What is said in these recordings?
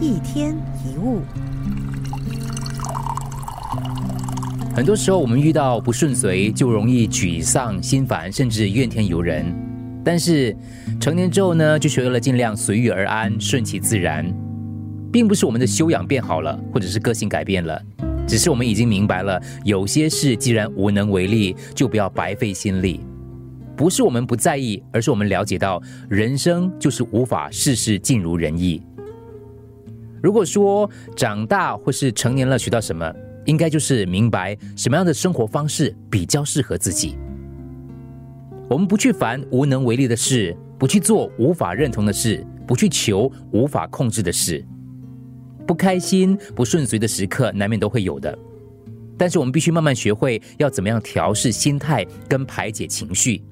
一天一物，很多时候我们遇到不顺遂，就容易沮丧、心烦，甚至怨天尤人。但是成年之后呢，就学会了尽量随遇而安，顺其自然，并不是我们的修养变好了，或者是个性改变了，只是我们已经明白了，有些事既然无能为力，就不要白费心力。不是我们不在意，而是我们了解到，人生就是无法事事尽如人意。如果说长大或是成年了学到什么，应该就是明白什么样的生活方式比较适合自己。我们不去烦无能为力的事，不去做无法认同的事，不去求无法控制的事。不开心、不顺遂的时刻难免都会有的，但是我们必须慢慢学会要怎么样调试心态跟排解情绪。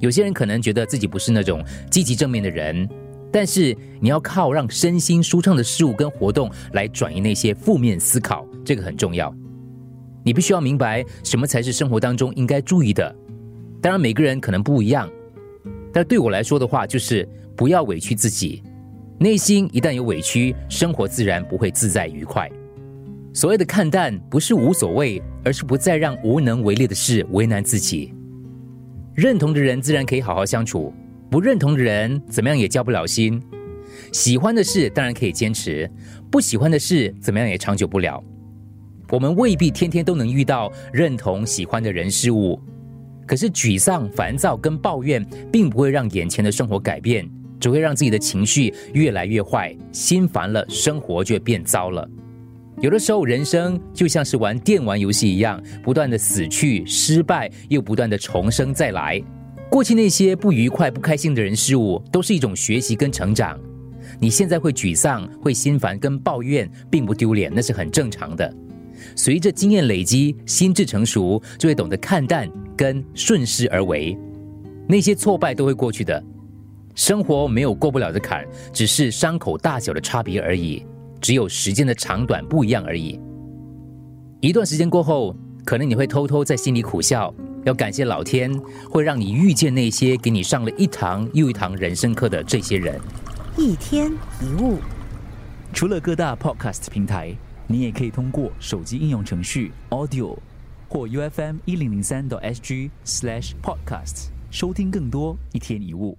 有些人可能觉得自己不是那种积极正面的人，但是你要靠让身心舒畅的事物跟活动来转移那些负面思考，这个很重要。你必须要明白什么才是生活当中应该注意的。当然，每个人可能不一样，但对我来说的话，就是不要委屈自己。内心一旦有委屈，生活自然不会自在愉快。所谓的看淡，不是无所谓，而是不再让无能为力的事为难自己。认同的人自然可以好好相处，不认同的人怎么样也交不了心。喜欢的事当然可以坚持，不喜欢的事怎么样也长久不了。我们未必天天都能遇到认同、喜欢的人事物，可是沮丧、烦躁跟抱怨，并不会让眼前的生活改变，只会让自己的情绪越来越坏。心烦了，生活就变糟了。有的时候，人生就像是玩电玩游戏一样，不断的死去、失败，又不断的重生再来。过去那些不愉快、不开心的人事物，都是一种学习跟成长。你现在会沮丧、会心烦跟抱怨，并不丢脸，那是很正常的。随着经验累积，心智成熟，就会懂得看淡跟顺势而为。那些挫败都会过去的，生活没有过不了的坎，只是伤口大小的差别而已。只有时间的长短不一样而已。一段时间过后，可能你会偷偷在心里苦笑，要感谢老天会让你遇见那些给你上了一堂又一堂人生课的这些人。一天一物，除了各大 podcast 平台，你也可以通过手机应用程序 Audio 或 UFM 一零零三 SG slash podcast 收听更多一天一物。